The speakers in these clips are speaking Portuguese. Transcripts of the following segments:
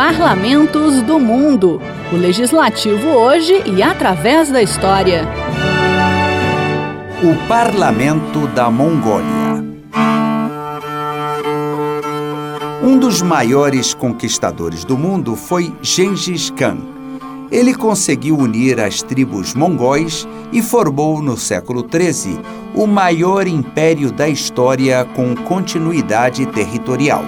Parlamentos do Mundo. O legislativo hoje e através da história. O Parlamento da Mongólia. Um dos maiores conquistadores do mundo foi Gengis Khan. Ele conseguiu unir as tribos mongóis e formou no século XIII o maior império da história com continuidade territorial.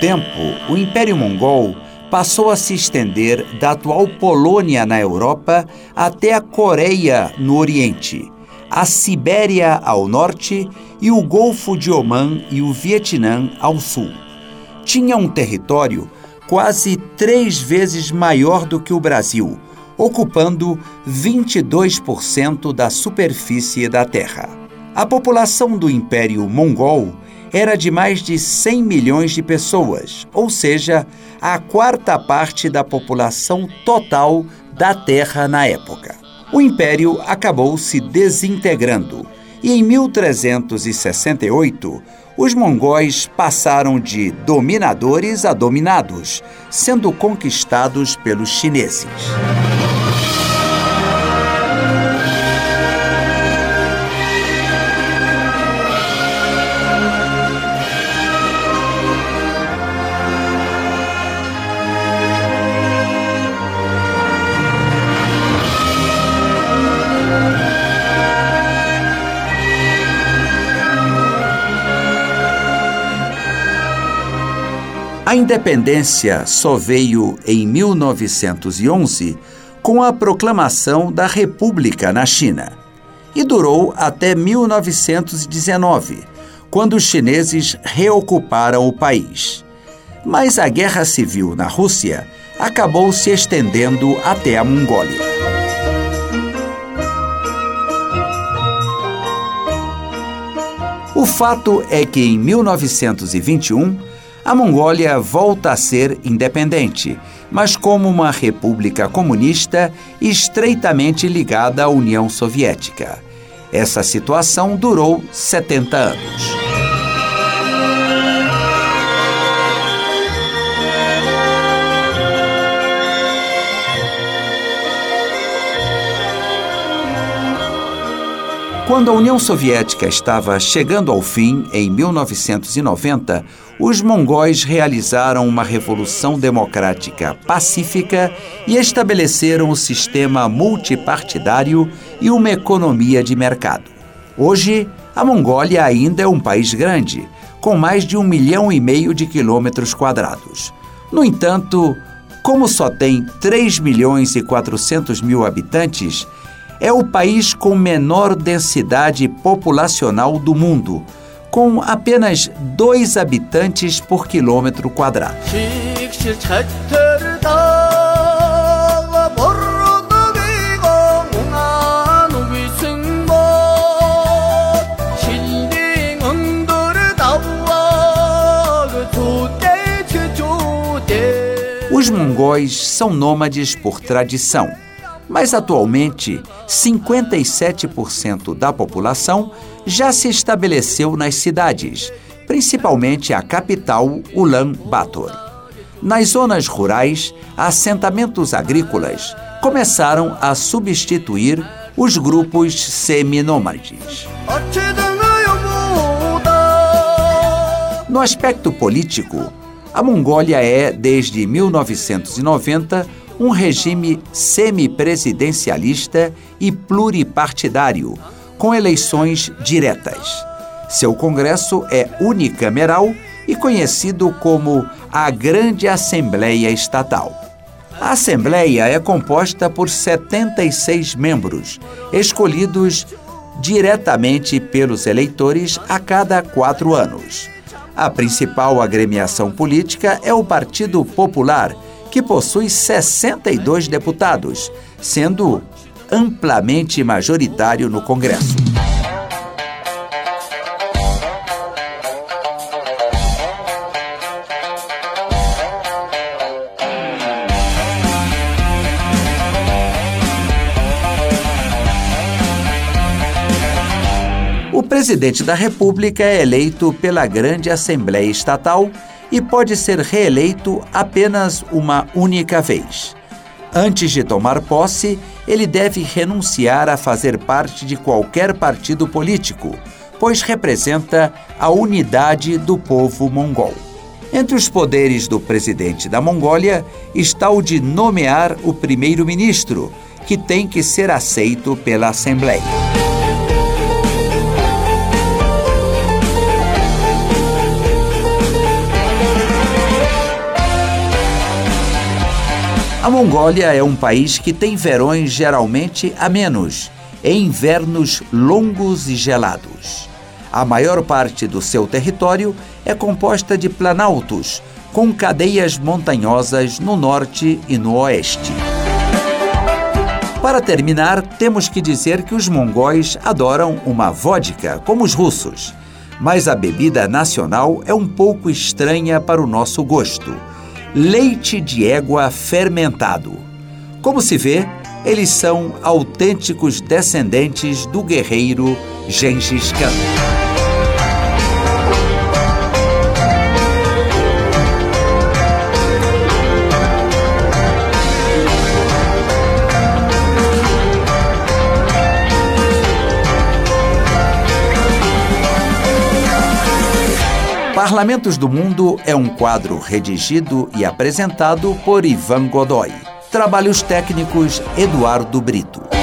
Tempo, o Império Mongol passou a se estender da atual Polônia na Europa até a Coreia no Oriente, a Sibéria ao norte e o Golfo de Omã e o Vietnã ao sul. Tinha um território quase três vezes maior do que o Brasil, ocupando 22% da superfície da Terra. A população do Império Mongol era de mais de 100 milhões de pessoas, ou seja, a quarta parte da população total da Terra na época. O império acabou se desintegrando e em 1368 os mongóis passaram de dominadores a dominados, sendo conquistados pelos chineses. A independência só veio em 1911 com a proclamação da República na China e durou até 1919, quando os chineses reocuparam o país. Mas a guerra civil na Rússia acabou se estendendo até a Mongólia. O fato é que em 1921 a Mongólia volta a ser independente, mas como uma república comunista estreitamente ligada à União Soviética. Essa situação durou 70 anos. Quando a União Soviética estava chegando ao fim, em 1990, os mongóis realizaram uma revolução democrática pacífica e estabeleceram o um sistema multipartidário e uma economia de mercado. Hoje, a Mongólia ainda é um país grande, com mais de um milhão e meio de quilômetros quadrados. No entanto, como só tem 3 milhões e 400 mil habitantes, é o país com menor densidade populacional do mundo, com apenas dois habitantes por quilômetro quadrado. Os mongóis são nômades por tradição mas atualmente 57% da população já se estabeleceu nas cidades, principalmente a capital Ulaanbaatar. Nas zonas rurais, assentamentos agrícolas começaram a substituir os grupos seminômades. No aspecto político, a Mongólia é, desde 1990, um regime semipresidencialista e pluripartidário, com eleições diretas. Seu Congresso é unicameral e conhecido como a Grande Assembleia Estatal. A Assembleia é composta por 76 membros, escolhidos diretamente pelos eleitores a cada quatro anos. A principal agremiação política é o Partido Popular, que possui 62 deputados, sendo amplamente majoritário no Congresso. O presidente da República é eleito pela Grande Assembleia Estatal e pode ser reeleito apenas uma única vez. Antes de tomar posse, ele deve renunciar a fazer parte de qualquer partido político, pois representa a unidade do povo mongol. Entre os poderes do presidente da Mongólia está o de nomear o primeiro-ministro, que tem que ser aceito pela Assembleia. A Mongólia é um país que tem verões geralmente amenos e invernos longos e gelados. A maior parte do seu território é composta de planaltos, com cadeias montanhosas no norte e no oeste. Para terminar, temos que dizer que os mongóis adoram uma vodka, como os russos, mas a bebida nacional é um pouco estranha para o nosso gosto leite de égua fermentado. Como se vê, eles são autênticos descendentes do guerreiro Gengis Khan. Parlamentos do Mundo é um quadro redigido e apresentado por Ivan Godoy. Trabalhos técnicos Eduardo Brito.